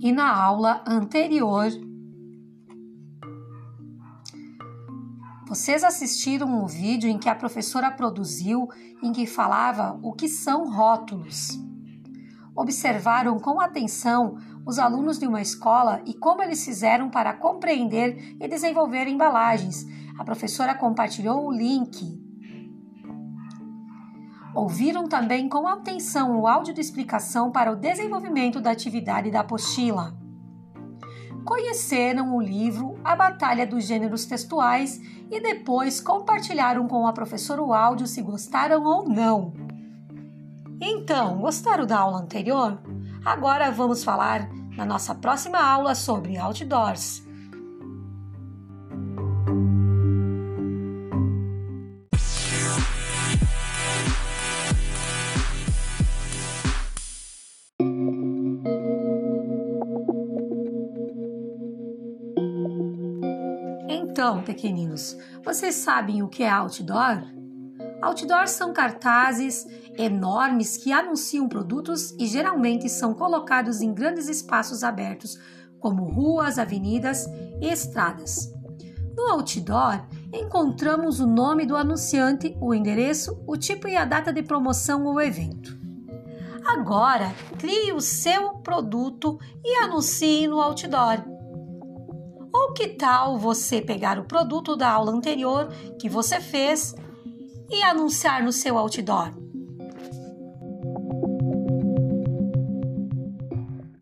E na aula anterior, vocês assistiram um vídeo em que a professora produziu em que falava o que são rótulos. Observaram com atenção os alunos de uma escola e como eles fizeram para compreender e desenvolver embalagens. A professora compartilhou o link. Ouviram também com atenção o áudio de explicação para o desenvolvimento da atividade da apostila. Conheceram o livro A Batalha dos Gêneros Textuais e depois compartilharam com a professora o áudio se gostaram ou não. Então, gostaram da aula anterior? Agora vamos falar na nossa próxima aula sobre outdoors. Então, pequeninos, vocês sabem o que é outdoor? Outdoors são cartazes enormes que anunciam produtos e geralmente são colocados em grandes espaços abertos, como ruas, avenidas e estradas. No outdoor, encontramos o nome do anunciante, o endereço, o tipo e a data de promoção ou evento. Agora, crie o seu produto e anuncie no outdoor. Ou que tal você pegar o produto da aula anterior que você fez e anunciar no seu outdoor?